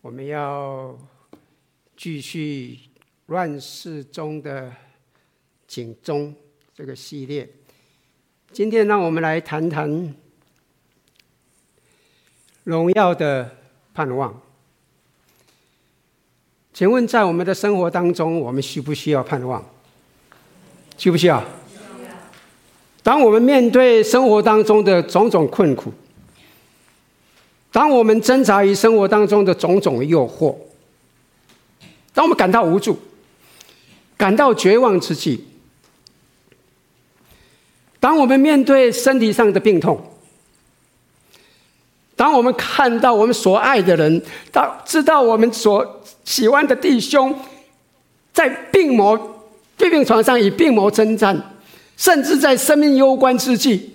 我们要继续乱世中的警钟这个系列。今天，让我们来谈谈荣耀的盼望。请问，在我们的生活当中，我们需不需要盼望？需不需要？当我们面对生活当中的种种困苦，当我们挣扎于生活当中的种种诱惑，当我们感到无助、感到绝望之际，当我们面对身体上的病痛，当我们看到我们所爱的人，当知道我们所喜欢的弟兄在病魔病病床上与病魔征战，甚至在生命攸关之际。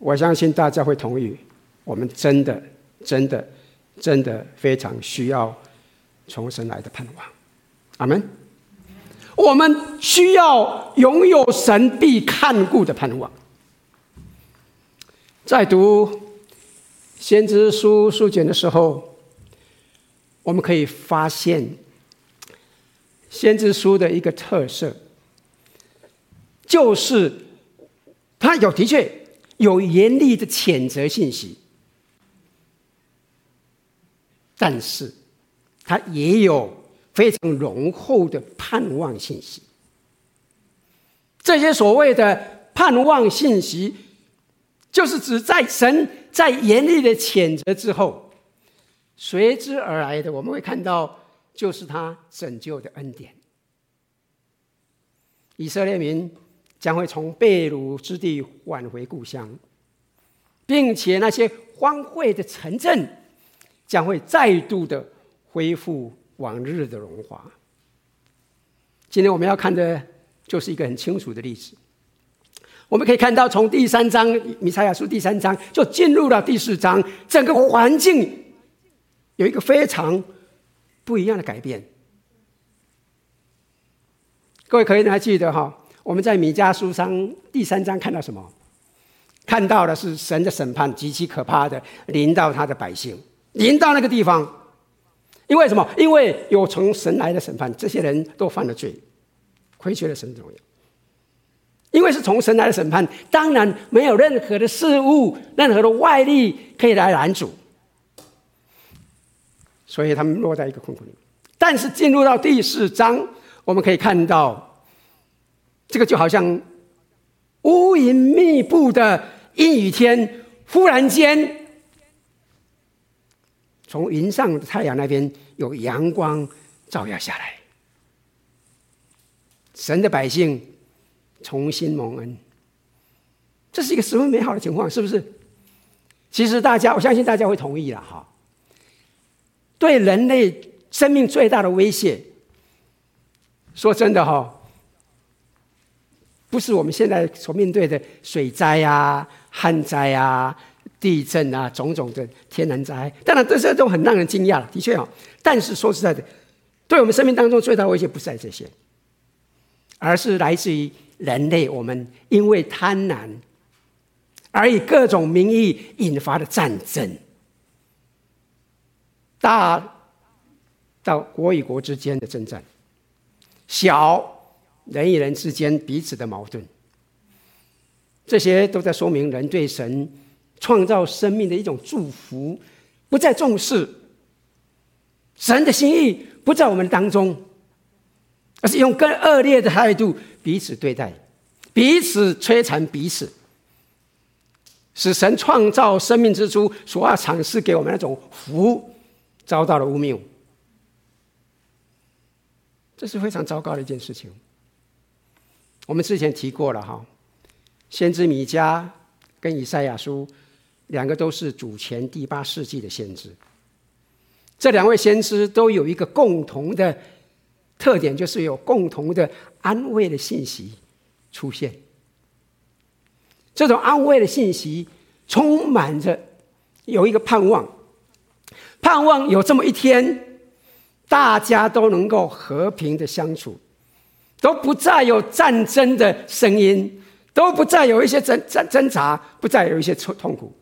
我相信大家会同意，我们真的、真的、真的非常需要从神来的盼望。阿门。我们需要拥有神必看顾的盼望。在读先知书书卷的时候，我们可以发现先知书的一个特色，就是它有的确。有严厉的谴责信息，但是它也有非常浓厚的盼望信息。这些所谓的盼望信息，就是指在神在严厉的谴责之后，随之而来的，我们会看到，就是他拯救的恩典。以色列民。将会从被掳之地返回故乡，并且那些荒废的城镇将会再度的恢复往日的荣华。今天我们要看的就是一个很清楚的例子。我们可以看到，从第三章弥赛亚书第三章就进入了第四章，整个环境有一个非常不一样的改变。各位可以还记得哈？我们在米迦书上第三章看到什么？看到的是神的审判极其可怕的临到他的百姓，临到那个地方。因为什么？因为有从神来的审判，这些人都犯了罪，亏缺了神的荣耀。因为是从神来的审判，当然没有任何的事物、任何的外力可以来拦阻，所以他们落在一个困苦里。但是进入到第四章，我们可以看到。这个就好像乌云密布的阴雨天，忽然间从云上的太阳那边有阳光照耀下来，神的百姓重新蒙恩，这是一个十分美好的情况，是不是？其实大家，我相信大家会同意了哈。对人类生命最大的威胁，说真的哈。不是我们现在所面对的水灾啊、旱灾啊、地震啊种种的天然灾，当然这些都很让人惊讶了，的确啊。但是说实在的，对我们生命当中最大的威胁不是在这些，而是来自于人类我们因为贪婪而以各种名义引发的战争，大到国与国之间的征战，小。人与人之间彼此的矛盾，这些都在说明人对神创造生命的一种祝福不再重视，神的心意不在我们当中，而是用更恶劣的态度彼此对待，彼此摧残彼此，使神创造生命之初所要赏赐给我们那种福遭到了污蔑，这是非常糟糕的一件事情。我们之前提过了哈，先知米迦跟以赛亚书两个都是主前第八世纪的先知。这两位先知都有一个共同的特点，就是有共同的安慰的信息出现。这种安慰的信息充满着有一个盼望，盼望有这么一天，大家都能够和平的相处。都不再有战争的声音，都不再有一些挣挣挣扎，不再有一些痛痛苦。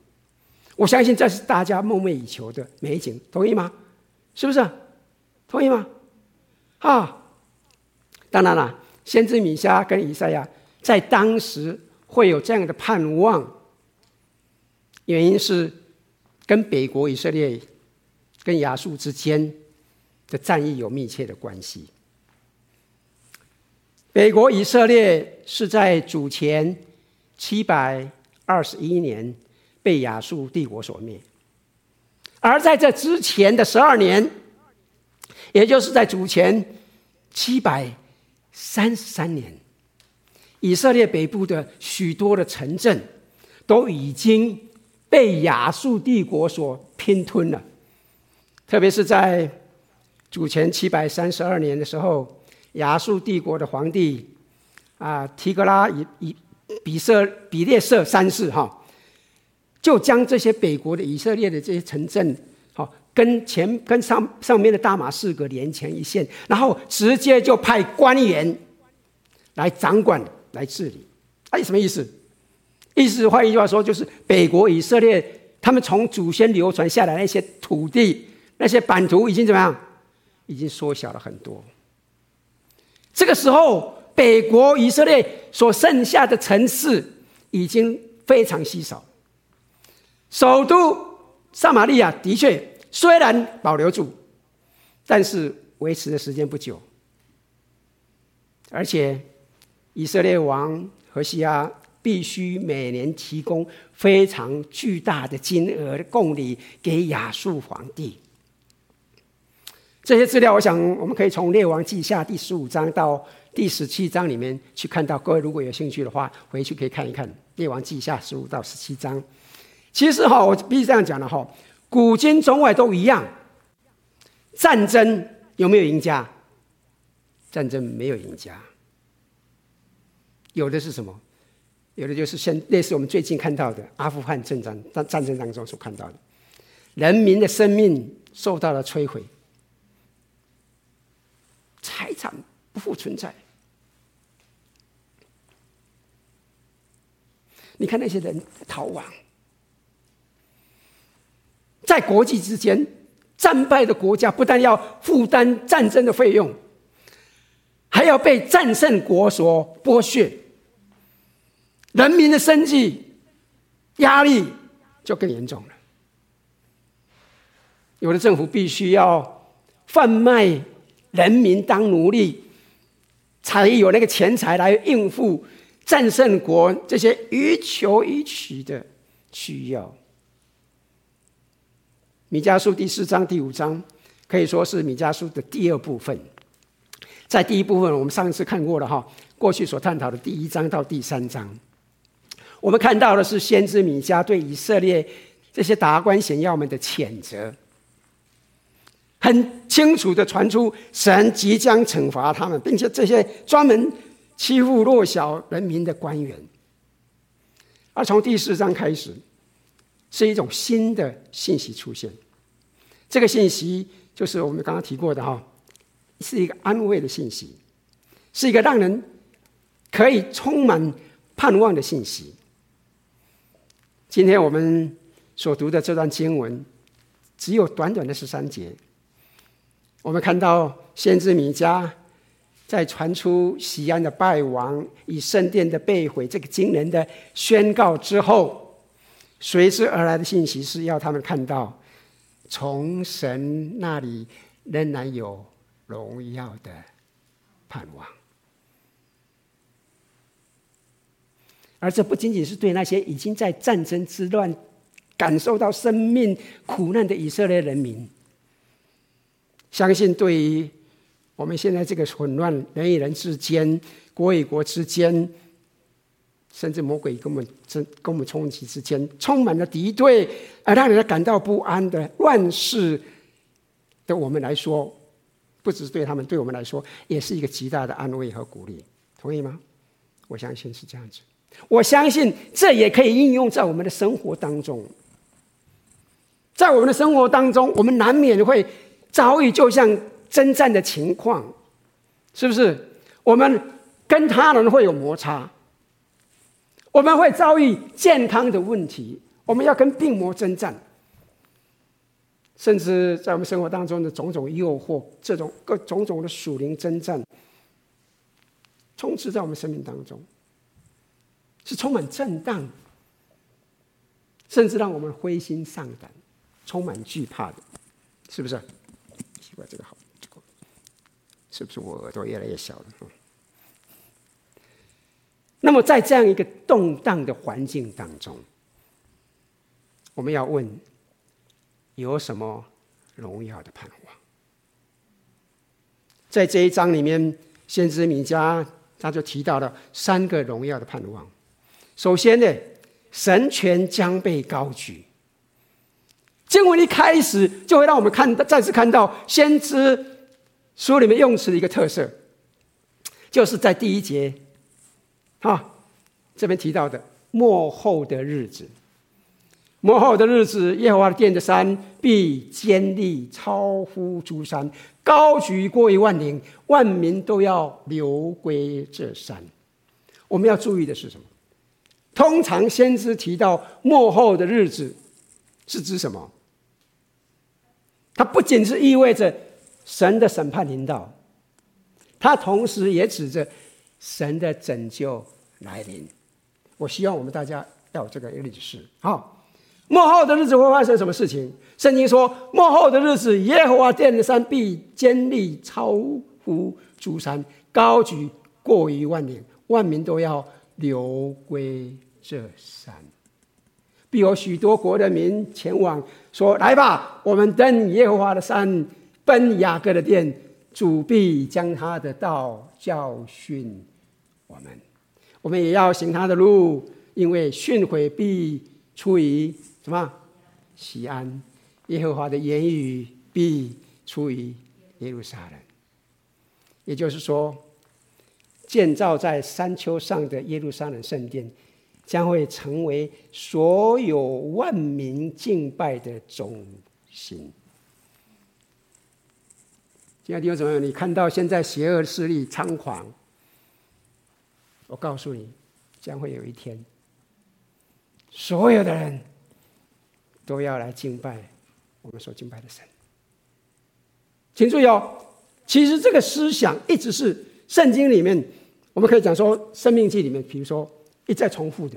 我相信这是大家梦寐以求的美景，同意吗？是不是？同意吗？啊，当然了，先知米迦跟以赛亚在当时会有这样的盼望，原因是跟北国以色列跟亚述之间的战役有密切的关系。北国以色列是在主前七百二十一年。被亚述帝国所灭，而在这之前的十二年，也就是在主前七百三十三年，以色列北部的许多的城镇都已经被亚述帝国所拼吞了。特别是在主前七百三十二年的时候，亚述帝国的皇帝啊提格拉以以比色比列色三世哈。就将这些北国的以色列的这些城镇，好跟前跟上上面的大马士革连成一线，然后直接就派官员来掌管、来治理。哎，什么意思？意思换一句话说，就是北国以色列他们从祖先流传下来那些土地、那些版图已经怎么样？已经缩小了很多。这个时候，北国以色列所剩下的城市已经非常稀少。首都撒玛利亚的确虽然保留住，但是维持的时间不久，而且以色列王何西阿必须每年提供非常巨大的金额的贡礼给亚述皇帝。这些资料，我想我们可以从《列王记下》第十五章到第十七章里面去看到。各位如果有兴趣的话，回去可以看一看《列王记下》十五到十七章。其实哈，我必须这样讲的哈，古今中外都一样。战争有没有赢家？战争没有赢家。有的是什么？有的就是像类似我们最近看到的阿富汗战争战战争当中所看到的，人民的生命受到了摧毁，财产不复存在。你看那些人逃亡。在国际之间，战败的国家不但要负担战争的费用，还要被战胜国所剥削，人民的生计压力就更严重了。有的政府必须要贩卖人民当奴隶，才有那个钱财来应付战胜国这些予求予取的需要。米迦书第四章、第五章可以说是米迦书的第二部分。在第一部分，我们上一次看过了哈，过去所探讨的第一章到第三章，我们看到的是先知米迦对以色列这些达官显要们的谴责，很清楚的传出神即将惩罚他们，并且这些专门欺负弱小人民的官员。而从第四章开始。是一种新的信息出现，这个信息就是我们刚刚提过的哈，是一个安慰的信息，是一个让人可以充满盼望的信息。今天我们所读的这段经文只有短短的十三节，我们看到先知米迦在传出西安的败亡、以圣殿的被毁这个惊人的宣告之后。随之而来的信息是要他们看到，从神那里仍然有荣耀的盼望，而这不仅仅是对那些已经在战争之乱感受到生命苦难的以色列人民，相信对于我们现在这个混乱人与人之间、国与国之间。甚至魔鬼跟我们跟我们冲击之间，充满了敌对，而让人感到不安的乱世的我们来说，不只是对他们，对我们来说，也是一个极大的安慰和鼓励。同意吗？我相信是这样子。我相信这也可以应用在我们的生活当中。在我们的生活当中，我们难免会遭遇就像征战的情况，是不是？我们跟他人会有摩擦。我们会遭遇健康的问题，我们要跟病魔征战，甚至在我们生活当中的种种诱惑，这种各种种的属灵征战，充斥在我们生命当中，是充满震荡，甚至让我们灰心丧胆，充满惧怕的，是不是？这个好，这个是不是我耳朵越来越小了？那么，在这样一个动荡的环境当中，我们要问：有什么荣耀的盼望？在这一章里面，先知米迦他就提到了三个荣耀的盼望。首先呢，神权将被高举。经文一开始就会让我们看到，再次看到先知书里面用词的一个特色，就是在第一节。哈，这边提到的末后的日子，末后的日子，耶和华的殿的山必坚立，超乎诸山，高举过于万岭，万民都要流归这山。我们要注意的是什么？通常先知提到末后的日子，是指什么？它不仅是意味着神的审判临到，它同时也指着。神的拯救来临，我希望我们大家要有这个认识。好，末后的日子会发生什么事情？圣经说，末后的日子，耶和华殿的山必坚立，超乎诸山，高举过于万岭，万民都要流归这山。必有许多国的民前往，说：“来吧，我们登耶和华的山，奔雅各的殿。”主必将他的道教训我们，我们也要行他的路，因为训诲必出于什么？西安，耶和华的言语必出于耶路撒冷。也就是说，建造在山丘上的耶路撒冷圣殿，将会成为所有万民敬拜的中心。亲爱的弟兄姊妹，你看到现在邪恶势力猖狂，我告诉你，将会有一天，所有的人都要来敬拜我们所敬拜的神。请注意哦，其实这个思想一直是圣经里面，我们可以讲说，《生命记》里面，比如说一再重复的。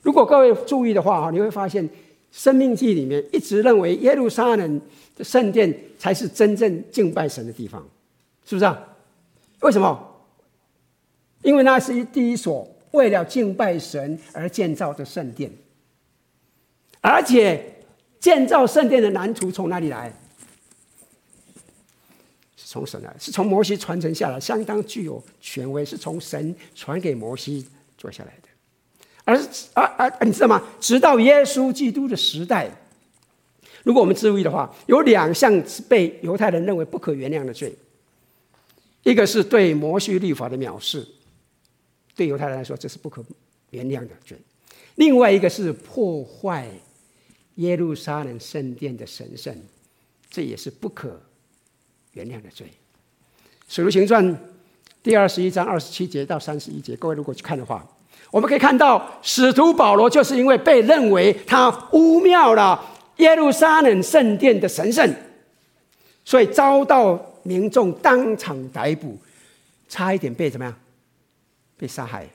如果各位注意的话哈，你会发现，《生命记》里面一直认为耶路撒冷。的圣殿才是真正敬拜神的地方，是不是啊？为什么？因为那是一第一所为了敬拜神而建造的圣殿，而且建造圣殿的蓝图从哪里来？是从神来，是从摩西传承下来，相当具有权威，是从神传给摩西做下来的。而而而，你知道吗？直到耶稣基督的时代。如果我们注意的话，有两项是被犹太人认为不可原谅的罪，一个是对摩西律法的藐视，对犹太人来说这是不可原谅的罪；另外一个是破坏耶路撒冷圣殿的神圣，这也是不可原谅的罪。《使徒行传》第二十一章二十七节到三十一节，各位如果去看的话，我们可以看到使徒保罗就是因为被认为他污蔑了。耶路撒冷圣殿的神圣，所以遭到民众当场逮捕，差一点被怎么样？被杀害。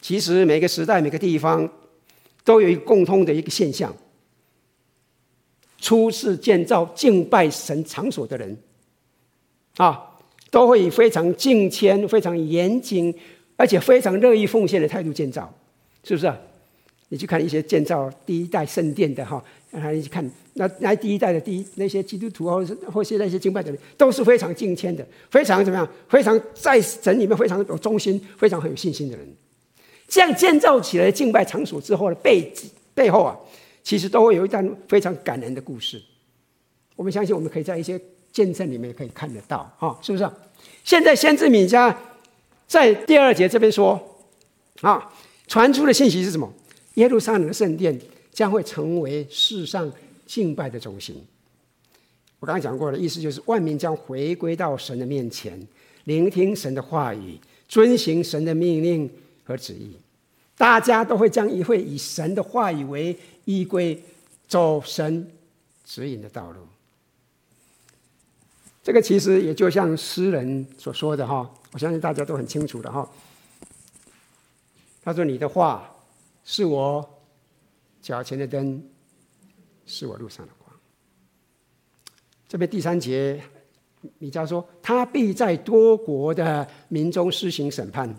其实每个时代、每个地方都有一个共通的一个现象：初次建造敬拜神场所的人，啊，都会以非常敬虔、非常严谨，而且非常乐意奉献的态度建造，是不是？你去看一些建造第一代圣殿的哈，让他去看那那第一代的第一那些基督徒或是或是那些敬拜的人，都是非常敬虔的，非常怎么样？非常在神里面非常有忠心，非常很有信心的人。这样建造起来敬拜场所之后的背背后啊，其实都会有一段非常感人的故事。我们相信，我们可以在一些见证里面可以看得到，哈，是不是？现在先知米迦在第二节这边说啊，传出的信息是什么？耶路撒冷的圣殿将会成为世上敬拜的中心。我刚刚讲过的意思就是，万民将回归到神的面前，聆听神的话语，遵行神的命令和旨意。大家都会将一会以神的话语为依归，走神指引的道路。这个其实也就像诗人所说的哈，我相信大家都很清楚的哈。他说：“你的话是我脚前的灯，是我路上的光。”这边第三节，米迦说：“他必在多国的民中施行审判。”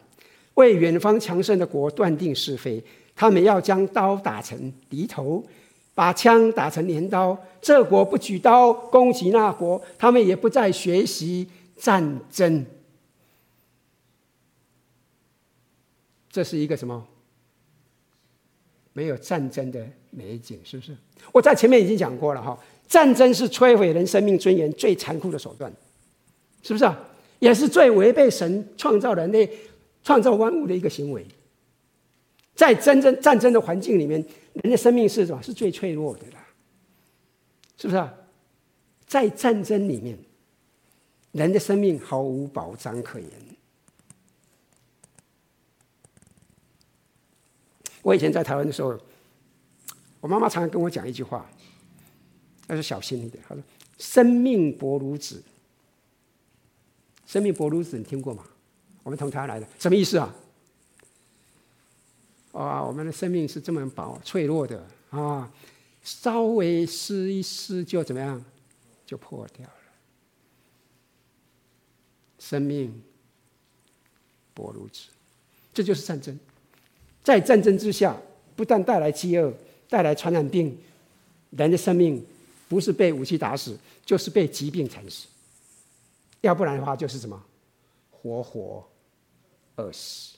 为远方强盛的国断定是非，他们要将刀打成犁头，把枪打成镰刀。这国不举刀攻击那国，他们也不再学习战争。这是一个什么？没有战争的美景，是不是？我在前面已经讲过了哈，战争是摧毁人生命尊严最残酷的手段，是不是啊？也是最违背神创造人类。创造万物的一个行为，在真正战争的环境里面，人的生命是什么？是最脆弱的啦，是不是啊？在战争里面，人的生命毫无保障可言。我以前在台湾的时候，我妈妈常常跟我讲一句话，她说：“小心一点。”她说：“生命薄如纸，生命薄如纸，你听过吗？”我们从台湾来的，什么意思啊？啊，我们的生命是这么薄、脆弱的啊，稍微撕一撕就怎么样，就破掉了。生命薄如纸，这就是战争。在战争之下，不但带来饥饿，带来传染病，人的生命不是被武器打死，就是被疾病惨死。要不然的话，就是什么，活活。饿死。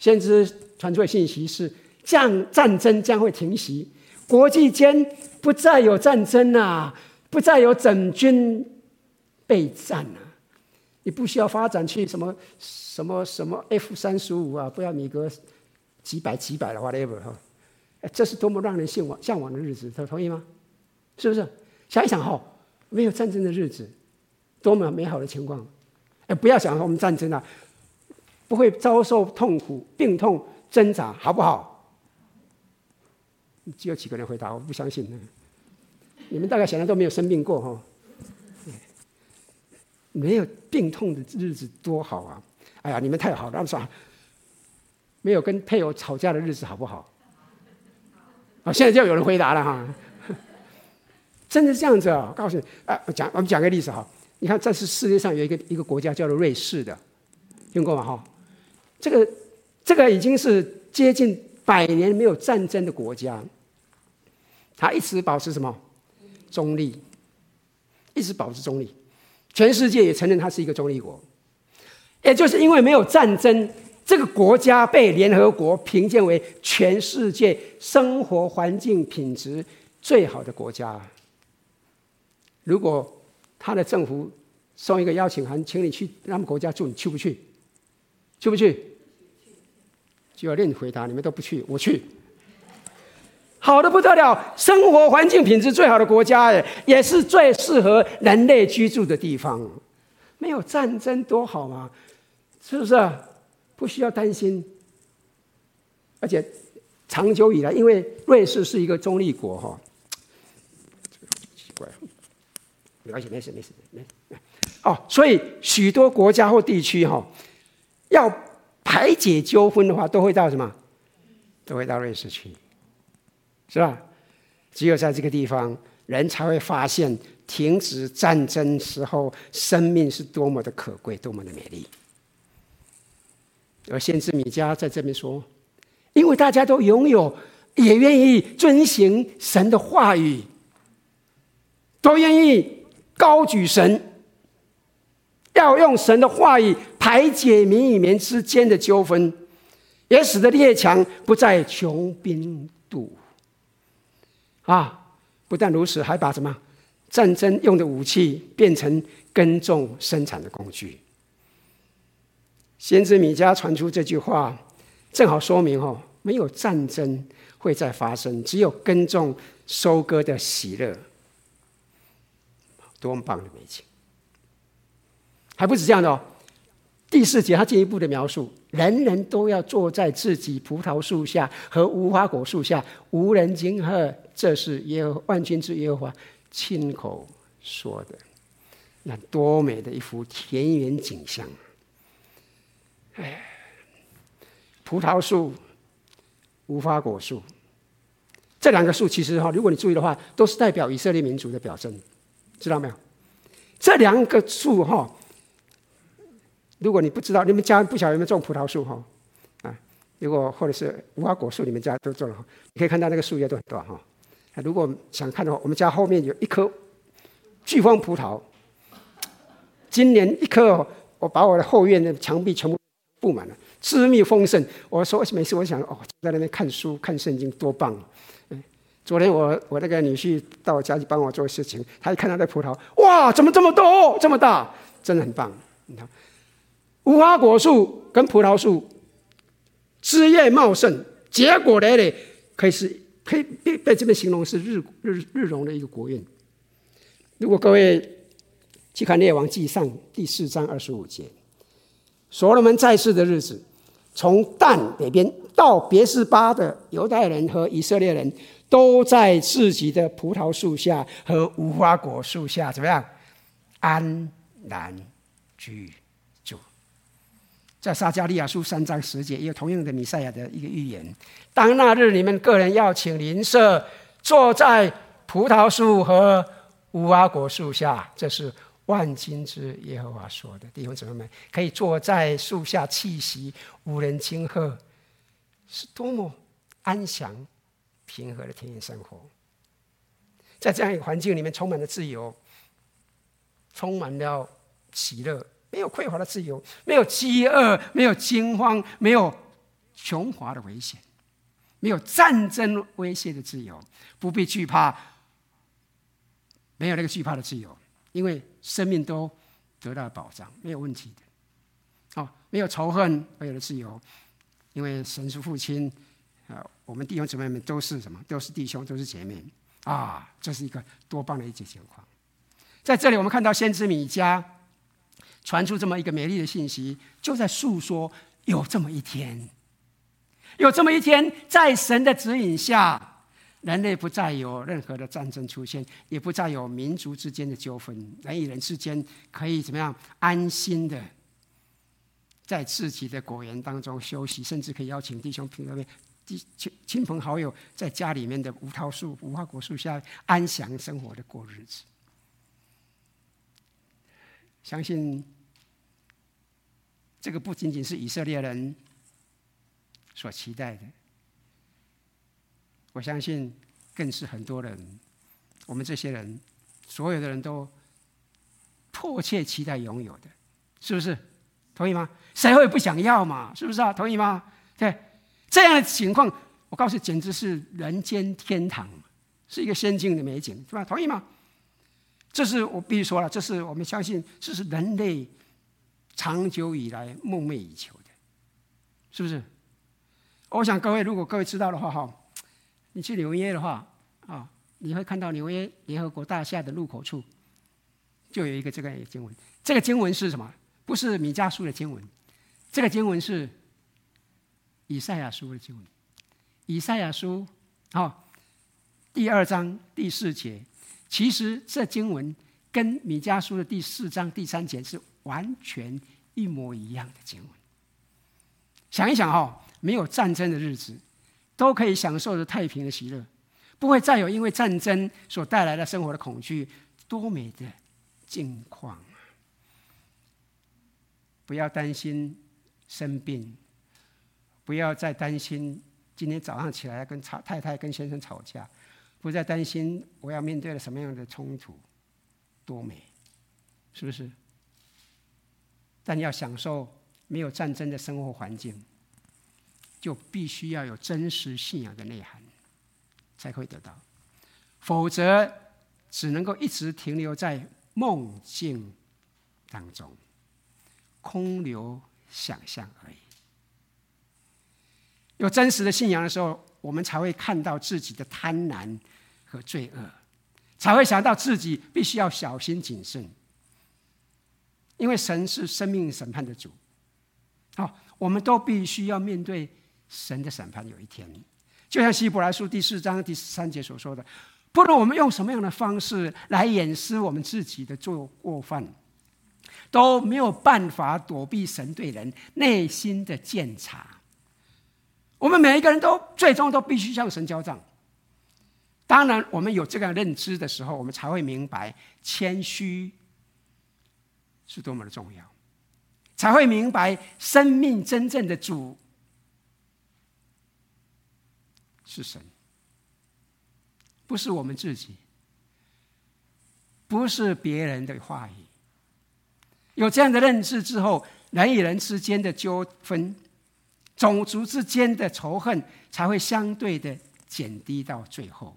先知传出的信息是：将战争将会停息，国际间不再有战争啊，不再有整军备战啊。你不需要发展去什么什么什么 F 三十五啊，不要米格几百几百的 whatever 哈。哎，这是多么让人向往向往的日子，他同意吗？是不是？想一想哈，没有战争的日子。多么美好的情况！哎，不要想我们战争啊，不会遭受痛苦、病痛、挣扎，好不好？只有几个人回答，我不相信。你们大概想象都没有生病过哈，没有病痛的日子多好啊！哎呀，你们太好了，他们说没有跟配偶吵架的日子好不好？啊，现在就有人回答了哈，真的是这样子啊！我告诉你，啊，我讲我们讲个例子哈。你看，这是世界上有一个一个国家叫做瑞士的，听过吗？哈，这个这个已经是接近百年没有战争的国家，它一直保持什么中立，一直保持中立，全世界也承认它是一个中立国。也就是因为没有战争，这个国家被联合国评鉴为全世界生活环境品质最好的国家。如果他的政府送一个邀请函，请你去他们国家住，你去不去？去不去？就要另回答，你们都不去，我去。好的不得了，生活环境品质最好的国家，也是最适合人类居住的地方。没有战争多好嘛？是不是？不需要担心。而且长久以来，因为瑞士是一个中立国，哈。奇怪没关系，没事，没事，没事。哦，所以许多国家或地区哈、要排解纠纷的话，都会到什么？都会到瑞士去，是吧？只有在这个地方，人才会发现停止战争时候，生命是多么的可贵，多么的美丽。而先知米迦在这边说，因为大家都拥有，也愿意遵行神的话语，都愿意。高举神，要用神的话语排解民与民之间的纠纷，也使得列强不再穷兵黷。啊，不但如此，还把什么战争用的武器变成耕种生产的工具。先知米迦传出这句话，正好说明哦，没有战争会再发生，只有耕种收割的喜乐。多棒的美景！还不止这样的哦。第四节他进一步的描述：人人都要坐在自己葡萄树下和无花果树下，无人惊吓。这是耶和万军之耶和华亲口说的。那多美的一幅田园景象！哎，葡萄树、无花果树，这两个树其实哈，如果你注意的话，都是代表以色列民族的表征，知道没有？这两个树哈。如果你不知道，你们家不晓得有没有种葡萄树哈？啊，如果或者是无花果树，你们家都种了，你可以看到那个树叶都很多哈。如果想看的话，我们家后面有一棵巨峰葡萄，今年一棵，我把我的后院的墙壁全部布满了，枝密丰盛。我说每次我想哦，在那边看书看圣经多棒。嗯昨天我我那个女婿到我家去帮我做事情，他一看到那葡萄，哇，怎么这么多这么大，真的很棒，你看。无花果树跟葡萄树枝叶茂盛，结果累累，可以是可以被被这边形容是日日日荣的一个国运。如果各位去看《列王纪上》第四章二十五节，所罗门在世的日子，从但北边到别是巴的犹太人和以色列人，都在自己的葡萄树下和无花果树下怎么样安然居。在撒迦利亚书三章十节，也有同样的弥赛亚的一个预言。当那日，你们个人要请邻舍坐在葡萄树和无花果树下，这是万金之耶和华说的。弟兄姊妹们，可以坐在树下气息，无人惊吓，是多么安详、平和的田园生活。在这样一个环境里面，充满了自由，充满了喜乐。没有匮乏的自由，没有饥饿，没有惊慌，没有穷乏的危险，没有战争威胁的自由，不必惧怕，没有那个惧怕的自由，因为生命都得到了保障，没有问题的。哦，没有仇恨，没有了自由，因为神是父亲啊，我们弟兄姊妹们都是什么？都是弟兄，都是姐妹啊！这是一个多棒的一节情况。在这里，我们看到先知米迦。传出这么一个美丽的信息，就在诉说有这么一天，有这么一天，在神的指引下，人类不再有任何的战争出现，也不再有民族之间的纠纷，人与人之间可以怎么样安心的在自己的果园当中休息，甚至可以邀请弟兄朋友、亲亲朋好友在家里面的无桃树、无花果树下安详生活的过日子。相信这个不仅仅是以色列人所期待的，我相信更是很多人，我们这些人，所有的人都迫切期待拥有的，是不是？同意吗？谁会不想要嘛？是不是啊？同意吗？对，这样的情况，我告诉，简直是人间天堂，是一个仙境的美景，是吧？同意吗？这是我必须说了，这是我们相信，这是人类长久以来梦寐以求的，是不是？我想各位，如果各位知道的话，哈，你去纽约的话，啊，你会看到纽约联合国大厦的入口处，就有一个这个经文。这个经文是什么？不是米迦书的经文，这个经文是以赛亚书的经文。以赛亚书，哈，第二章第四节。其实这经文跟米迦书的第四章第三节是完全一模一样的经文。想一想哈，没有战争的日子，都可以享受着太平的喜乐，不会再有因为战争所带来的生活的恐惧，多美的境况啊！不要担心生病，不要再担心今天早上起来跟吵太太跟先生吵架。不再担心我要面对了什么样的冲突，多美，是不是？但要享受没有战争的生活环境，就必须要有真实信仰的内涵，才可以得到。否则，只能够一直停留在梦境当中，空留想象而已。有真实的信仰的时候，我们才会看到自己的贪婪和罪恶，才会想到自己必须要小心谨慎。因为神是生命审判的主。好，我们都必须要面对神的审判，有一天，就像希伯来书第四章第三节所说的，不论我们用什么样的方式来掩饰我们自己的做过犯，都没有办法躲避神对人内心的鉴察。我们每一个人都最终都必须向神交账。当然，我们有这个认知的时候，我们才会明白谦虚是多么的重要，才会明白生命真正的主是神，不是我们自己，不是别人的话语。有这样的认知之后，人与人之间的纠纷。种族之间的仇恨才会相对的减低到最后，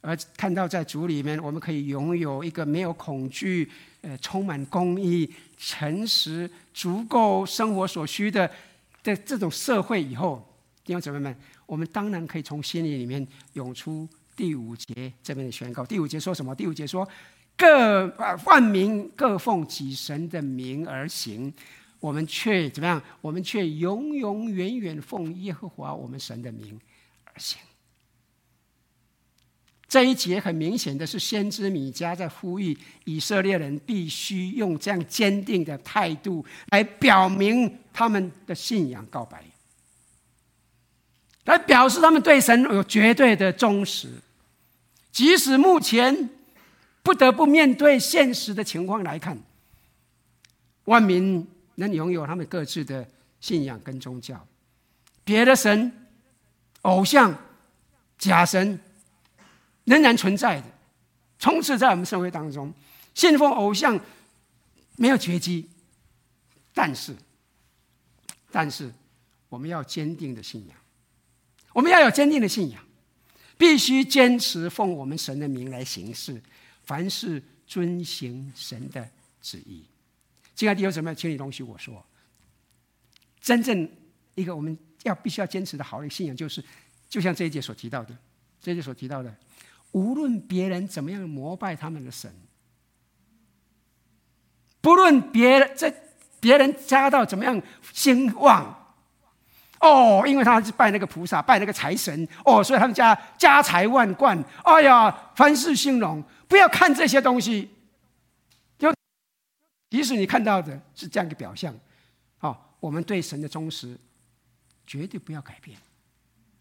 而看到在主里面，我们可以拥有一个没有恐惧、呃，充满公义、诚实、足够生活所需的的这种社会以后，弟兄姊妹们，我们当然可以从心里里面涌出第五节这边的宣告。第五节说什么？第五节说：各万民各奉己神的名而行。我们却怎么样？我们却永永远远奉耶和华我们神的名而行。这一节很明显的是，先知米迦在呼吁以色列人必须用这样坚定的态度来表明他们的信仰告白，来表示他们对神有绝对的忠实，即使目前不得不面对现实的情况来看，万民。能拥有他们各自的信仰跟宗教，别的神、偶像、假神仍然存在的，充斥在我们社会当中。信奉偶像没有绝迹，但是，但是我们要坚定的信仰，我们要有坚定的信仰，必须坚持奉我们神的名来行事，凡事遵行神的旨意。亲爱的弟兄姊妹，请你容许我说，真正一个我们要必须要坚持的好的信仰，就是就像这一节所提到的，这一节所提到的，无论别人怎么样膜拜他们的神，不论别人这别人家道怎么样兴旺，哦，因为他是拜那个菩萨，拜那个财神，哦，所以他们家家财万贯，哎呀，凡事兴隆，不要看这些东西。即使你看到的是这样一个表象，哦，我们对神的忠实绝对不要改变，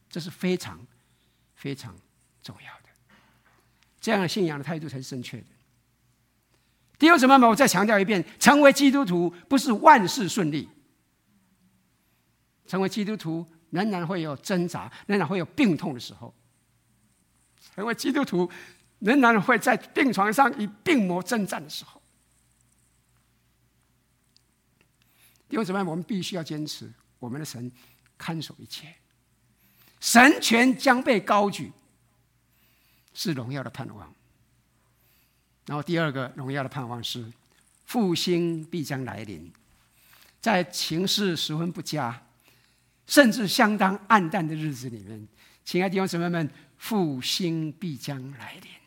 这是非常非常重要的。这样的信仰的态度才是正确的。弟兄姊妹们，我再强调一遍：成为基督徒不是万事顺利，成为基督徒仍然会有挣扎，仍然会有病痛的时候；成为基督徒仍然会在病床上与病魔征战的时候。弟兄姊妹，我们必须要坚持我们的神看守一切，神权将被高举，是荣耀的盼望。然后第二个荣耀的盼望是复兴必将来临，在情势十分不佳，甚至相当暗淡的日子里面，亲爱的弟兄姊妹们，复兴必将来临。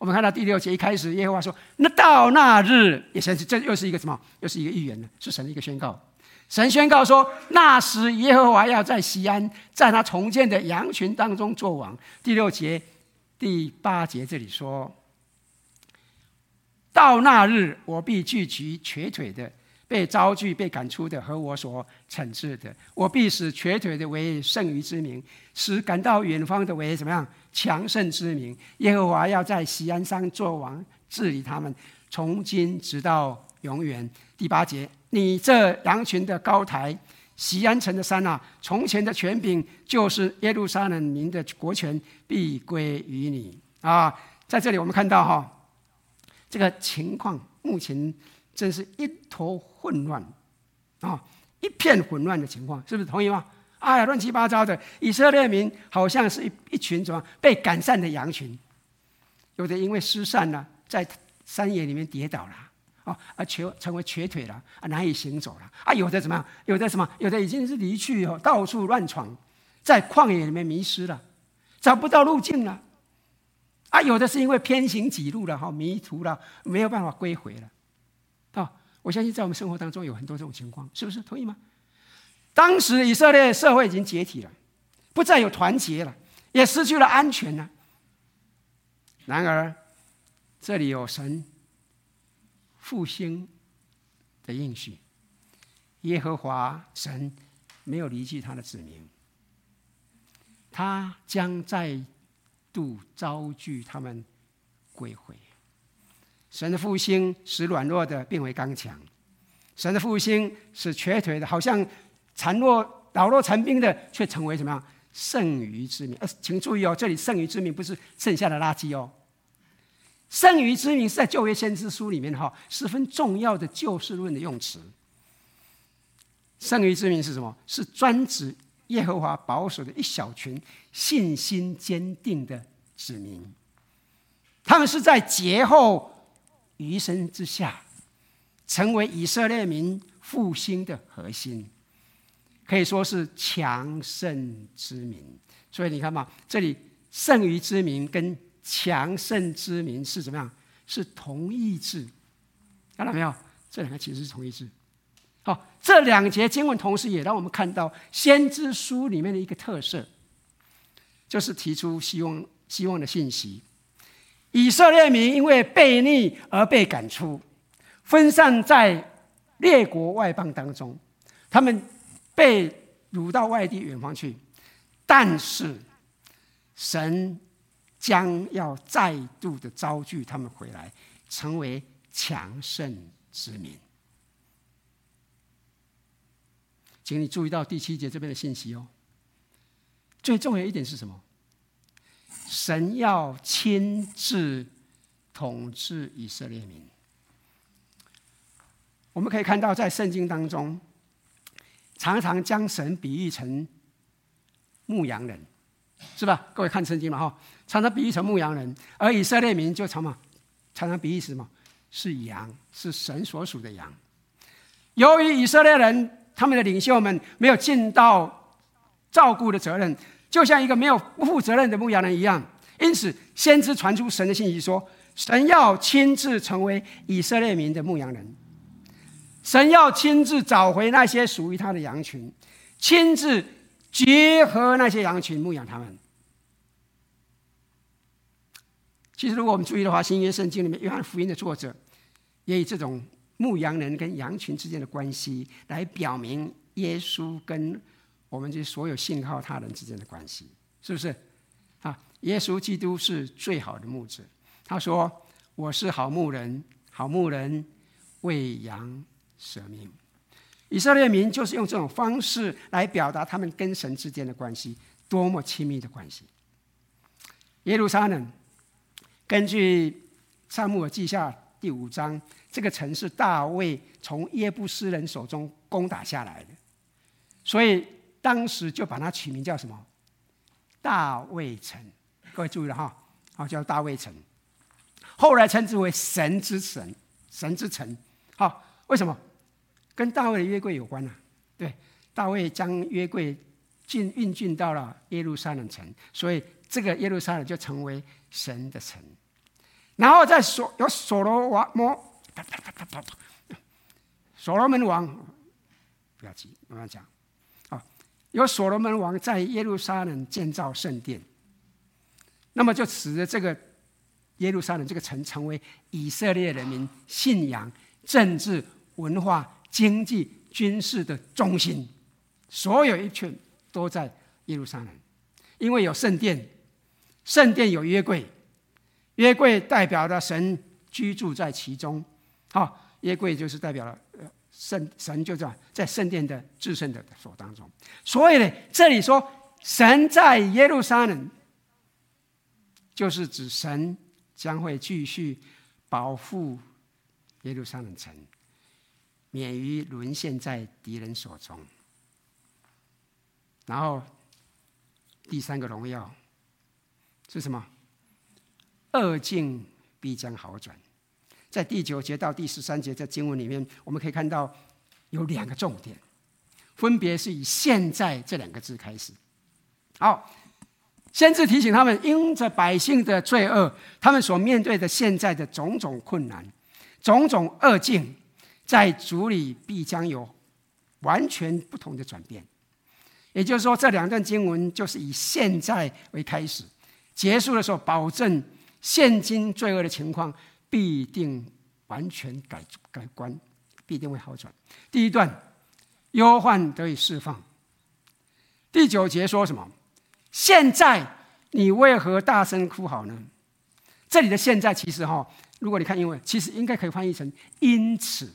我们看到第六节一开始，耶和华说：“那到那日，也是这又是一个什么？又是一个预言呢？是神的一个宣告。神宣告说，那时耶和华要在西安，在他重建的羊群当中作王。”第六节、第八节这里说：“到那日，我必聚集瘸腿的。”被遭拒、被赶出的和我所惩治的，我必使瘸腿的为剩余之名，使赶到远方的为怎么样强盛之名。耶和华要在锡安山作王，治理他们，从今直到永远。第八节，你这羊群的高台，锡安城的山啊，从前的权柄就是耶路撒冷民的国权，必归于你啊！在这里，我们看到哈，这个情况目前。真是一坨混乱啊！一片混乱的情况，是不是同意吗？哎呀，乱七八糟的，以色列民好像是一一群什么被赶散的羊群，有的因为失散了，在山野里面跌倒了啊，而瘸成为瘸腿了啊，难以行走了啊，有的怎么样？有的什么？有的已经是离去以后到处乱闯，在旷野里面迷失了，找不到路径了啊，有的是因为偏行几路了哈，迷途了，没有办法归回了。我相信在我们生活当中有很多这种情况，是不是？同意吗？当时以色列社会已经解体了，不再有团结了，也失去了安全了。然而，这里有神复兴的应许，耶和华神没有离弃他的子民，他将再度招聚他们归回。神的复兴使软弱的变为刚强，神的复兴使瘸腿的，好像残弱老弱残兵的，却成为什么样？剩余之民。呃，请注意哦，这里剩余之民不是剩下的垃圾哦。剩余之民是在旧约先知书里面哈，十分重要的就事论的用词。剩余之民是什么？是专指耶和华保守的一小群信心坚定的子民。他们是在劫后余生之下，成为以色列民复兴的核心，可以说是强盛之民。所以你看嘛，这里剩余之民跟强盛之民是怎么样？是同义字，看到没有？这两个其实是同义字。好，这两节经文同时也让我们看到先知书里面的一个特色，就是提出希望、希望的信息。以色列民因为悖逆而被赶出，分散在列国外邦当中，他们被掳到外地远方去，但是神。将要再度的招聚他们回来，成为强盛之民。请你注意到第七节这边的信息哦。最重要一点是什么？神要亲自统治以色列民。我们可以看到，在圣经当中，常常将神比喻成牧羊人。是吧？各位看圣经嘛，哈，常常比喻成牧羊人，而以色列民就常嘛，常常比喻什么？是羊，是神所属的羊。由于以色列人他们的领袖们没有尽到照顾的责任，就像一个没有不负责任的牧羊人一样，因此先知传出神的信息说，神要亲自成为以色列民的牧羊人，神要亲自找回那些属于他的羊群，亲自。结合那些羊群，牧养他们。其实，如果我们注意的话，新约圣经里面，约翰福音的作者也以这种牧羊人跟羊群之间的关系，来表明耶稣跟我们这所有信靠他人之间的关系，是不是？啊，耶稣基督是最好的牧者。他说：“我是好牧人，好牧人为羊舍命。”以色列民就是用这种方式来表达他们跟神之间的关系，多么亲密的关系。耶路撒冷，根据撒母耳记下第五章，这个城是大卫从耶布斯人手中攻打下来的，所以当时就把它取名叫什么？大卫城。各位注意了哈，好，叫大卫城。后来称之为神之神，神之城。好，为什么？跟大卫的约柜有关啊，对，大卫将约柜进运进到了耶路撒冷城，所以这个耶路撒冷就成为神的城。然后在所有所罗王摩，所罗门王，不要急，慢慢讲。有所罗门王在耶路撒冷建造圣殿，那么就使得这个耶路撒冷这个城成为以色列人民信仰、政治、文化。经济、军事的中心，所有一切都在耶路撒冷，因为有圣殿，圣殿有约柜，约柜代表了神居住在其中。好，约柜就是代表了圣神就在在圣殿的至圣的所当中。所以呢，这里说神在耶路撒冷，就是指神将会继续保护耶路撒冷城。免于沦陷在敌人手中。然后第三个荣耀是什么？恶境必将好转。在第九节到第十三节，在经文里面，我们可以看到有两个重点，分别是以“现在”这两个字开始。好，先知提醒他们，因着百姓的罪恶，他们所面对的现在的种种困难、种种恶境。在主里必将有完全不同的转变。也就是说，这两段经文就是以现在为开始，结束的时候，保证现今罪恶的情况必定完全改改观，必定会好转。第一段，忧患得以释放。第九节说什么？现在你为何大声哭嚎呢？这里的“现在”其实哈，如果你看英文，其实应该可以翻译成“因此”。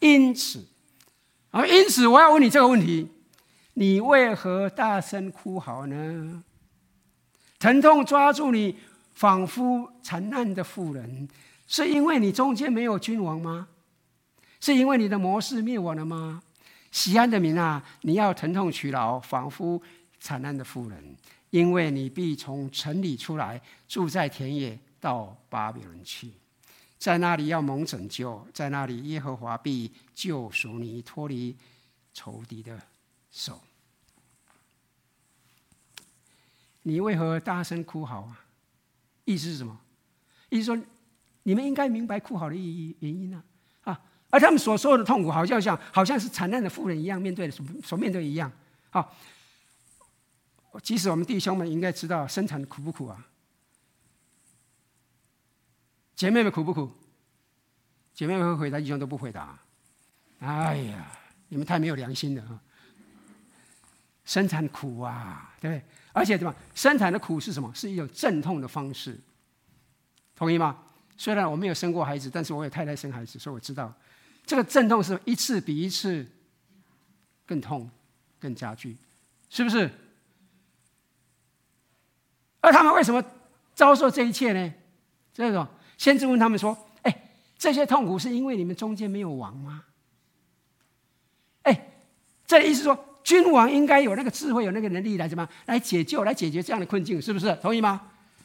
因此，而因此，我要问你这个问题。你为何大声哭嚎呢？疼痛抓住你，仿佛惨难的妇人，是因为你中间没有君王吗？是因为你的模式灭亡了吗？西安的民啊，你要疼痛取劳，仿佛惨难的妇人，因为你必从城里出来，住在田野，到巴比伦去，在那里要蒙拯救，在那里耶和华必救赎你，脱离仇敌的手。你为何大声哭嚎啊？意思是什么？意思说，你们应该明白哭好的意义原因呢？啊，而他们所受的痛苦，好像像好像是惨难的妇人一样面对的所所面对一样。啊，即使我们弟兄们应该知道生产苦不苦啊？姐妹们苦不苦？姐妹们会回答，弟兄都不回答。哎呀，你们太没有良心了啊！生产苦啊，对不对？而且什么？生产的苦是什么？是一种阵痛的方式，同意吗？虽然我没有生过孩子，但是我有太太生孩子，所以我知道，这个阵痛是一次比一次更痛、更加剧，是不是？而他们为什么遭受这一切呢？这种先知问他们说：“哎，这些痛苦是因为你们中间没有王吗？”哎，这意思说。君王应该有那个智慧，有那个能力来怎么来解救、来解决这样的困境，是不是？同意吗？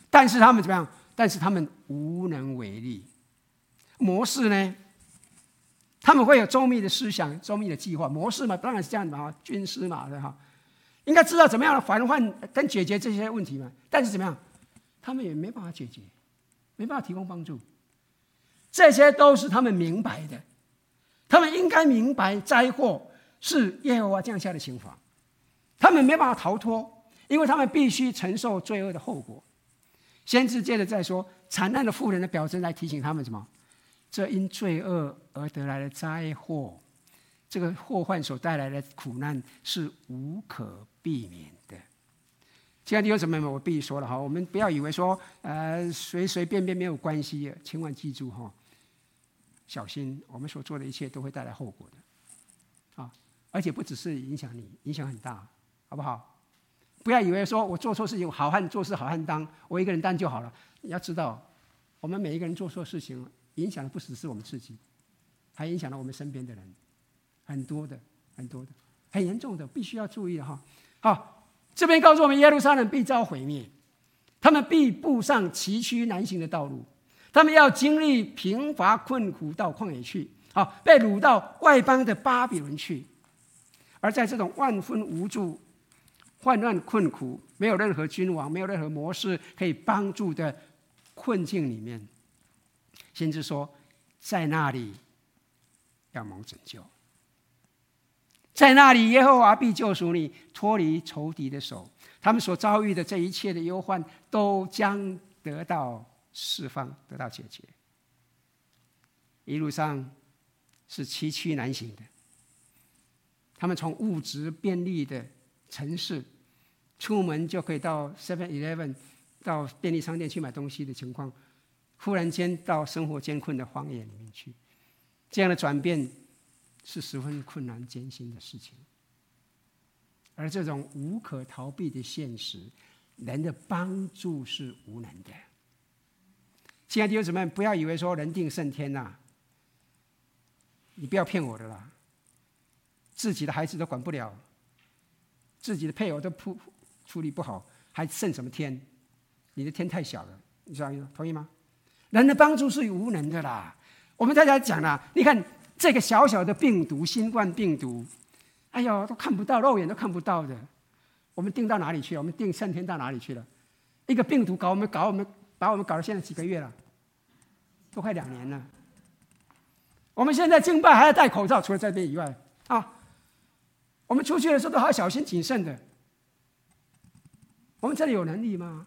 但是他们怎么样？但是他们无能为力。模式呢？他们会有周密的思想、周密的计划。模式嘛，当然是这样子嘛，军师嘛，对哈，应该知道怎么样的防范跟解决这些问题嘛。但是怎么样？他们也没办法解决，没办法提供帮助。这些都是他们明白的，他们应该明白灾祸。是耶和华降下的刑罚，他们没办法逃脱，因为他们必须承受罪恶的后果。先知接着再说，惨难的妇人的表征来提醒他们什么？这因罪恶而得来的灾祸，这个祸患所带来的苦难是无可避免的。亲爱的弟兄姊妹们，我必须说了哈，我们不要以为说呃随随便便没有关系，千万记住哈，小心我们所做的一切都会带来后果的。而且不只是影响你，影响很大，好不好？不要以为说我做错事情，好汉做事好汉当，我一个人担就好了。你要知道，我们每一个人做错事情，影响的不只是我们自己，还影响了我们身边的人，很多的，很多的，很严重的，必须要注意的哈。好，这边告诉我们，耶路撒冷必遭毁灭，他们必步上崎岖难行的道路，他们要经历贫乏困苦到旷野去，好，被掳到外邦的巴比伦去。而在这种万分无助、患难困苦、没有任何君王、没有任何谋士可以帮助的困境里面，先知说，在那里要蒙拯救，在那里耶和华必救赎你，脱离仇敌的手。他们所遭遇的这一切的忧患，都将得到释放，得到解决。一路上是崎岖难行的。他们从物质便利的城市，出门就可以到 Seven Eleven，到便利商店去买东西的情况，忽然间到生活艰困的荒野里面去，这样的转变是十分困难艰辛的事情。而这种无可逃避的现实，人的帮助是无能的。亲爱的弟兄姊妹，不要以为说人定胜天呐、你不要骗我的啦。自己的孩子都管不了，自己的配偶都处处理不好，还剩什么天？你的天太小了，你知道吗？同意吗？人的帮助是无能的啦。我们大家讲了，你看这个小小的病毒，新冠病毒，哎呦，都看不到，肉眼都看不到的。我们定到哪里去了？我们定胜天到哪里去了？一个病毒搞我们，搞我们，把我们搞到现在几个月了，都快两年了。我们现在敬拜还要戴口罩，除了这边以外啊，我们出去的时候都好小心谨慎的。我们这里有能力吗？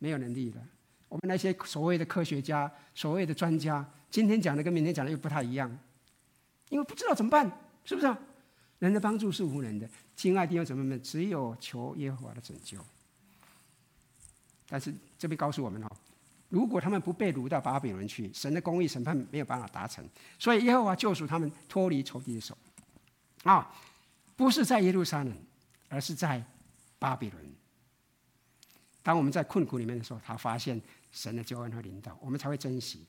没有能力的。我们那些所谓的科学家、所谓的专家，今天讲的跟明天讲的又不太一样，因为不知道怎么办，是不是啊？人的帮助是无人的，亲爱的弟兄姊妹们，只有求耶和华的拯救。但是这边告诉我们哦，如果他们不被掳到巴比伦去，神的公义审判没有办法达成，所以耶和华救赎他们脱离仇敌的手。啊，不是在耶路撒冷，而是在巴比伦。当我们在困苦里面的时候，他发现。神的救恩和领导，我们才会珍惜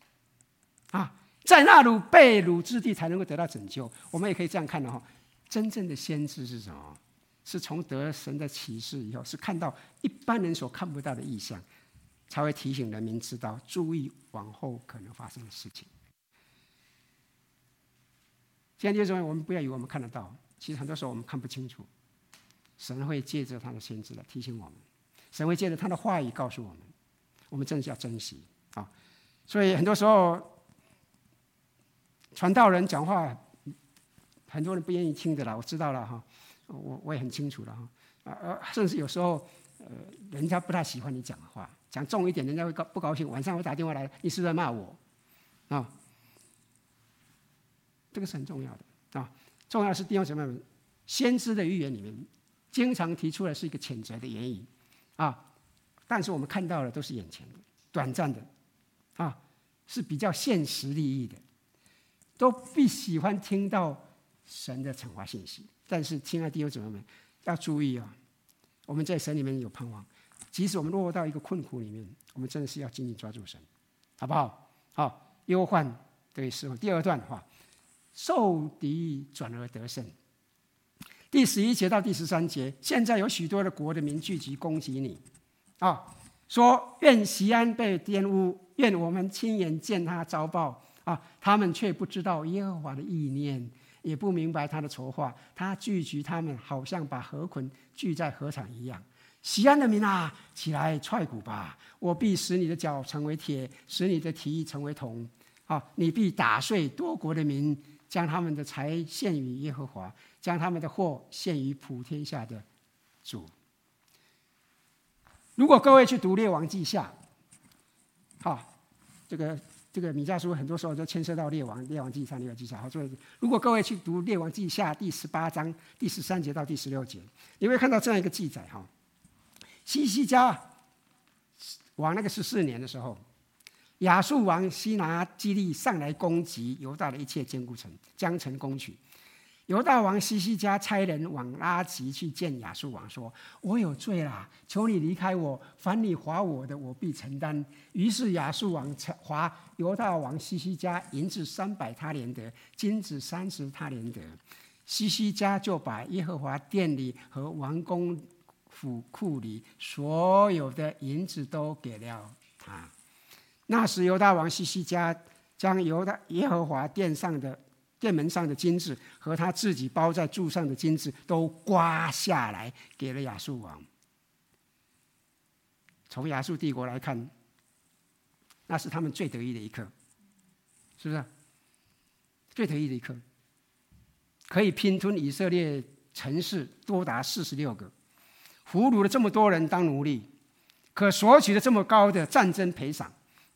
啊！在那鲁被掳之地，才能够得到拯救。我们也可以这样看的哈，真正的先知是什么？是从得神的启示以后，是看到一般人所看不到的异象，才会提醒人民知道，注意往后可能发生的事情。现在就是说，我们不要以为我们看得到，其实很多时候我们看不清楚。神会借着他的先知来提醒我们，神会借着他的话语告诉我们。我们真的是要珍惜啊！所以很多时候，传道人讲话，很多人不愿意听的啦。我知道了哈，我我也很清楚了哈。啊，甚至有时候，呃，人家不太喜欢你讲的话，讲重一点，人家会高不高兴。晚上会打电话来，你是不是在骂我？啊，这个是很重要的啊！重要的是弟兄姊妹们，先知的预言里面，经常提出来是一个谴责的言语啊。但是我们看到的都是眼前的、短暂的，啊，是比较现实利益的，都必喜欢听到神的惩罚信息。但是，亲爱的弟兄姊妹们，要注意啊，我们在神里面有盼望，即使我们落到一个困苦里面，我们真的是要紧紧抓住神，好不好？好，忧患对时候。第二段的话，受敌转而得胜。第十一节到第十三节，现在有许多的国的民聚集攻击你。啊，说愿西安被玷污，愿我们亲眼见他遭报啊！他们却不知道耶和华的意念，也不明白他的筹划。他聚集他们，好像把河捆聚在禾场一样。西安的民啊，起来踹鼓吧！我必使你的脚成为铁，使你的蹄成为铜。啊，你必打碎多国的民，将他们的财献于耶和华，将他们的货献于普天下的主。如果各位去读《列王记下》，好，这个这个米迦书很多时候都牵涉到列王《列王记上》《列王记下》。好，所以如果各位去读《列王记下》第十八章第十三节到第十六节，你会看到这样一个记载哈：西西家王那个十四年的时候，亚述王西拿基立上来攻击犹大的一切坚固城，将城攻取。犹大王西西家差人往拉吉去见亚述王，说：“我有罪啦，求你离开我，凡你罚我的，我必承担。”于是亚述王罚犹大王西西家银子三百他连得，金子三十他连得。西西家就把耶和华殿里和王宫府库里所有的银子都给了。那时犹大王西西家将犹大耶和华殿上的。殿门上的金子和他自己包在柱上的金子都刮下来，给了亚述王。从亚述帝国来看，那是他们最得意的一刻，是不是？最得意的一刻，可以拼吞以色列城市多达四十六个，俘虏了这么多人当奴隶，可索取了这么高的战争赔偿，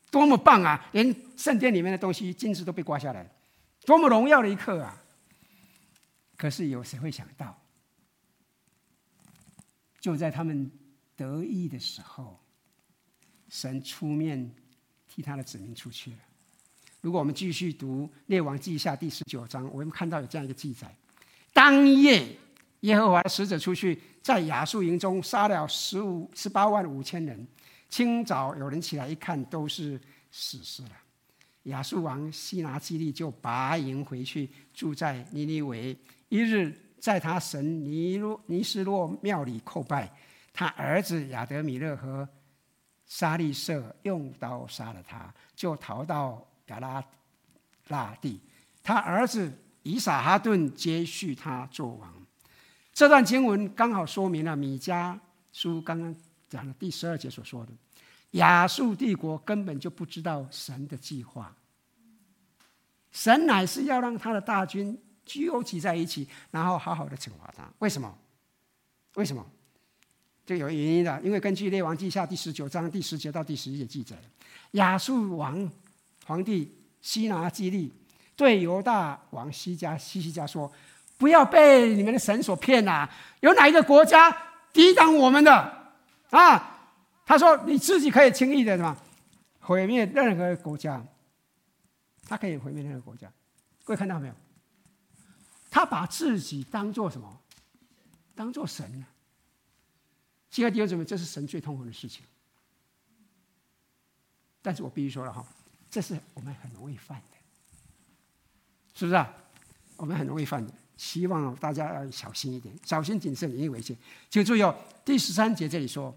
多么棒啊！连圣殿里面的东西金子都被刮下来。多么荣耀的一刻啊！可是有谁会想到，就在他们得意的时候，神出面替他的子民出去了。如果我们继续读《列王记下》第十九章，我们看到有这样一个记载：当夜，耶和华的使者出去，在亚述营中杀了十五十八万五千人。清早有人起来一看，都是死尸了。亚述王西拿基立就拔营回去，住在尼尼微。一日，在他神尼罗尼斯洛庙里叩拜，他儿子亚德米勒和沙利色用刀杀了他，就逃到亚拉拉地。他儿子以撒哈顿接续他做王。这段经文刚好说明了米迦书刚刚讲了第十二节所说的。亚述帝国根本就不知道神的计划，神乃是要让他的大军纠集在一起，然后好好的惩罚他。为什么？为什么？这有原因的，因为根据《列王记下》第十九章第十节到第十一节记载，亚述王皇帝西拿基立对犹大王西家西西家说：“不要被你们的神所骗啊！有哪一个国家抵挡我们的啊？”他说：“你自己可以轻易的什么毁灭任何国家，他可以毁灭任何国家。各位看到没有？他把自己当做什么？当做神呢？亲爱的弟兄姊妹，这是神最痛恨的事情。但是我必须说了哈，这是我们很容易犯的，是不是啊？我们很容易犯的，希望大家要小心一点，小心谨慎，引以为戒。请注意哦，第十三节这里说。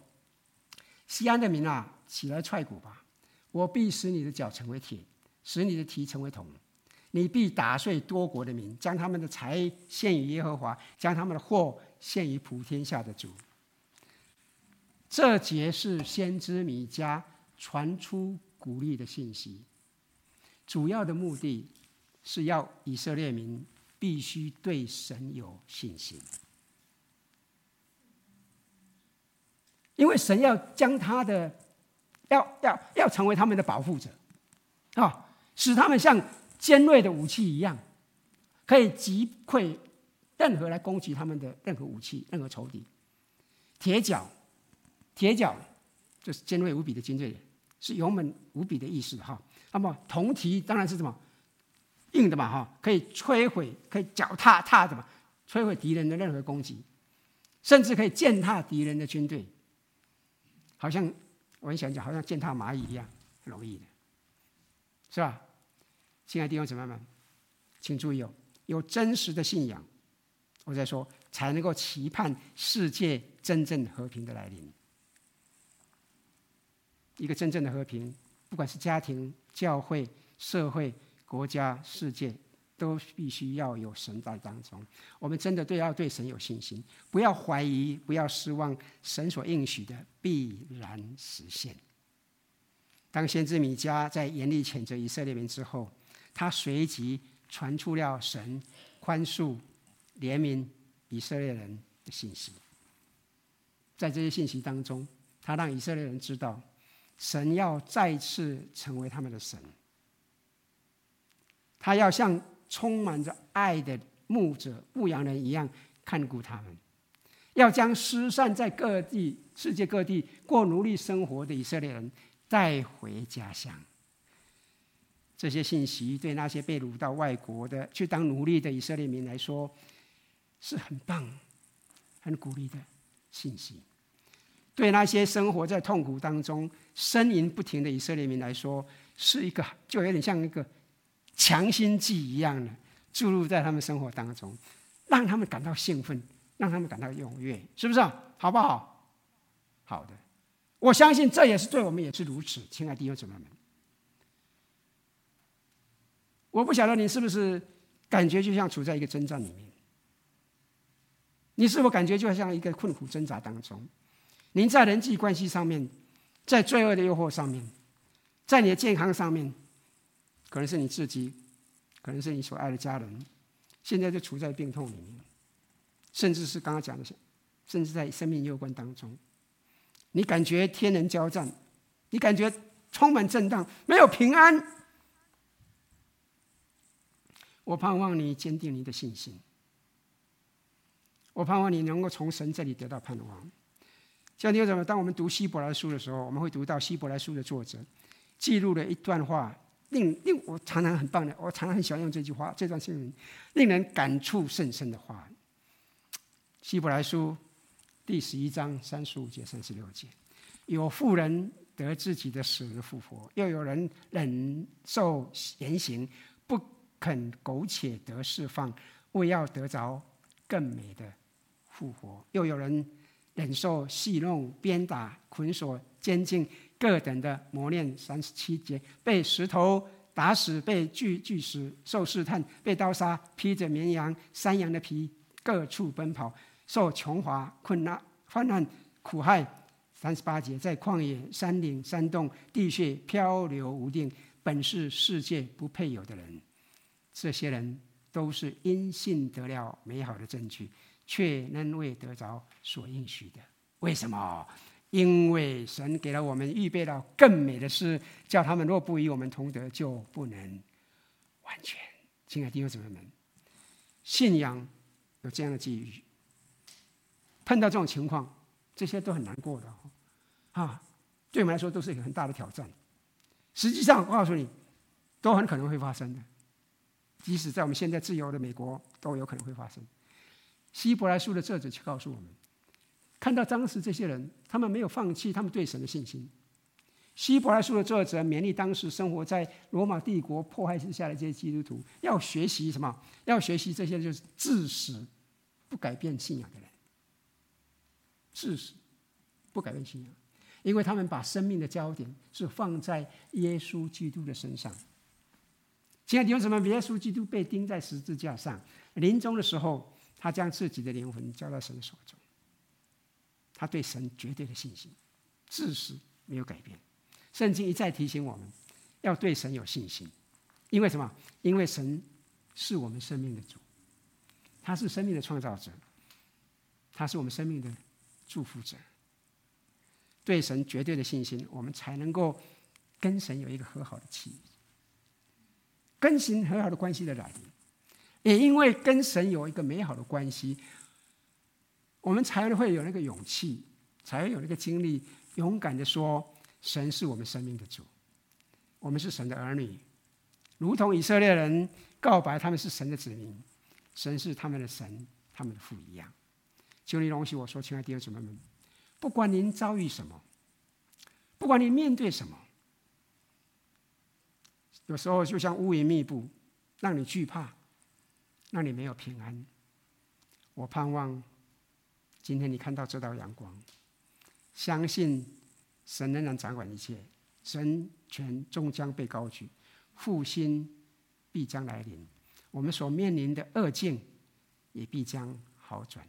西安的民啊，起来踹鼓吧！我必使你的脚成为铁，使你的蹄成为铜。你必打碎多国的民，将他们的财献与耶和华，将他们的货献于普天下的主。这节是先知米迦传出鼓励的信息，主要的目的是要以色列民必须对神有信心。因为神要将他的，要要要成为他们的保护者，啊，使他们像尖锐的武器一样，可以击溃任何来攻击他们的任何武器、任何仇敌。铁角，铁角就是尖锐无比的尖锐，是勇猛无比的意思哈。那么铜蹄当然是什么硬的嘛哈，可以摧毁，可以脚踏踏的嘛摧毁敌人的任何攻击，甚至可以践踏敌人的军队。好像我很想讲，好像践踏蚂蚁一样，很容易的，是吧？亲爱的弟兄姊妹们，请注意哦，有真实的信仰，我在说，才能够期盼世界真正和平的来临。一个真正的和平，不管是家庭、教会、社会、国家、世界。都必须要有神在当中。我们真的对要对神有信心，不要怀疑，不要失望。神所应许的必然实现。当先知米迦在严厉谴责以色列民之后，他随即传出了神宽恕、怜悯以色列人的信息。在这些信息当中，他让以色列人知道，神要再次成为他们的神。他要像充满着爱的牧者、牧羊人一样看顾他们，要将失散在各地、世界各地过奴隶生活的以色列人带回家乡。这些信息对那些被掳到外国的、去当奴隶的以色列民来说，是很棒、很鼓励的信息；对那些生活在痛苦当中、呻吟不停的以色列民来说，是一个就有点像一个。强心剂一样的注入在他们生活当中，让他们感到兴奋，让他们感到踊跃，是不是？好不好？好的，我相信这也是对我们也是如此，亲爱的弟兄姊妹们。我不晓得你是不是感觉就像处在一个征战里面，你是否感觉就像一个困苦挣扎当中？您在人际关系上面，在罪恶的诱惑上面，在你的健康上面。可能是你自己，可能是你所爱的家人，现在就处在病痛里面，甚至是刚刚讲的，是甚至在生命攸关当中，你感觉天人交战，你感觉充满震荡，没有平安。我盼望你坚定你的信心，我盼望你能够从神这里得到盼望。像你有什么？当我们读希伯来书的时候，我们会读到希伯来书的作者记录了一段话。令令我常常很棒的，我常常很喜欢用这句话，这段经文令人感触甚深的话。希伯来书第十一章三十五节、三十六节，有妇人得自己的死而复活，又有人忍受严刑，不肯苟且得释放，为要得着更美的复活；又有人忍受戏弄、鞭打、捆锁、监禁。各等的磨练，三十七节，被石头打死，被锯锯死，受试探，被刀杀，披着绵羊、山羊的皮，各处奔跑，受穷乏、困难、患难、苦害。三十八节，在旷野、山岭、山洞、地穴漂流无定，本是世界不配有的人。这些人都是因信得了美好的证据，却仍未得着所应许的。为什么？因为神给了我们预备了更美的事，叫他们若不与我们同德，就不能完全。亲爱的弟兄姊妹们，信仰有这样的际遇，碰到这种情况，这些都很难过的啊！对我们来说都是一个很大的挑战。实际上，我告诉你，都很可能会发生的。即使在我们现在自由的美国，都有可能会发生。希伯来书的作者却告诉我们，看到当时这些人，他们没有放弃他们对神的信心。希伯来书的作者勉励当时生活在罗马帝国迫害之下的这些基督徒，要学习什么？要学习这些就是自死不改变信仰的人。自死不改变信仰，因为他们把生命的焦点是放在耶稣基督的身上。亲爱的弟兄姊妹，耶稣基督被钉在十字架上，临终的时候，他将自己的灵魂交到神手中。他对神绝对的信心，至死没有改变。圣经一再提醒我们，要对神有信心，因为什么？因为神是我们生命的主，他是生命的创造者，他是我们生命的祝福者。对神绝对的信心，我们才能够跟神有一个和好的契约。跟神很好的关系的来临，也因为跟神有一个美好的关系，我们才会有那个勇气，才会有那个经历，勇敢的说：“神是我们生命的主，我们是神的儿女，如同以色列人告白他们是神的子民，神是他们的神，他们的父一样。”求你容许我说，亲爱的弟兄姊妹们，不管您遭遇什么，不管您面对什么。有时候就像乌云密布，让你惧怕，让你没有平安。我盼望今天你看到这道阳光，相信神仍然掌管一切，神权终将被高举，复兴必将来临，我们所面临的恶境也必将好转。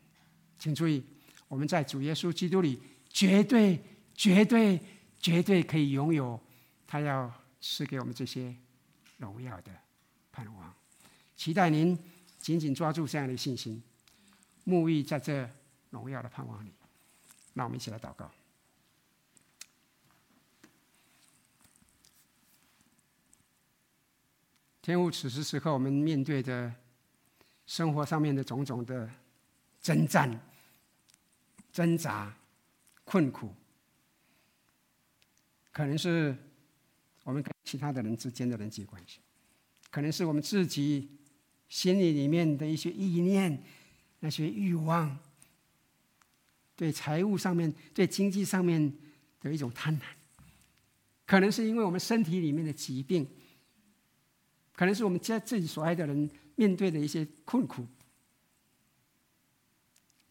请注意，我们在主耶稣基督里，绝对、绝对、绝对可以拥有他要赐给我们这些。荣耀的盼望，期待您紧紧抓住这样的信心，沐浴在这荣耀的盼望里。让我们一起来祷告。天父，此时此刻我们面对的生活上面的种种的征战、挣扎、困苦，可能是。我们跟其他的人之间的人际关系，可能是我们自己心里里面的一些意念、那些欲望，对财务上面、对经济上面的一种贪婪，可能是因为我们身体里面的疾病，可能是我们家自己所爱的人面对的一些困苦。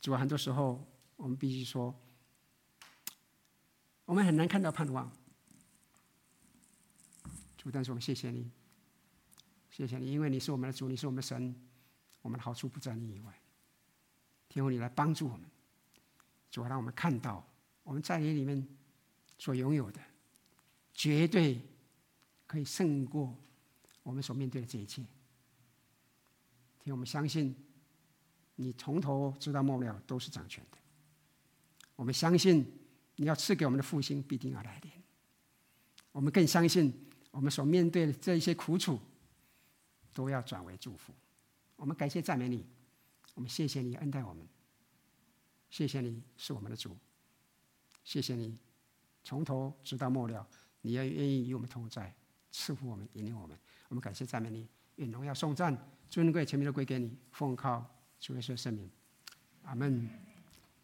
主要很多时候，我们必须说，我们很难看到盼望。主，但是我们谢谢你，谢谢你，因为你是我们的主，你是我们的神，我们的好处不在你以外。天父，你来帮助我们，主，让我们看到我们在你里面所拥有的，绝对可以胜过我们所面对的这一切。天，我们相信你从头直到末了都是掌权的。我们相信你要赐给我们的复兴必定要来临。我们更相信。我们所面对的这一些苦楚，都要转为祝福。我们感谢赞美你，我们谢谢你恩待我们，谢谢你是我们的主，谢谢你从头直到末了，你要愿意与我们同在，赐福我们，引领我们。我们感谢赞美你，愿荣耀颂赞尊贵全面都归给你，奉靠主耶稣圣名，阿门。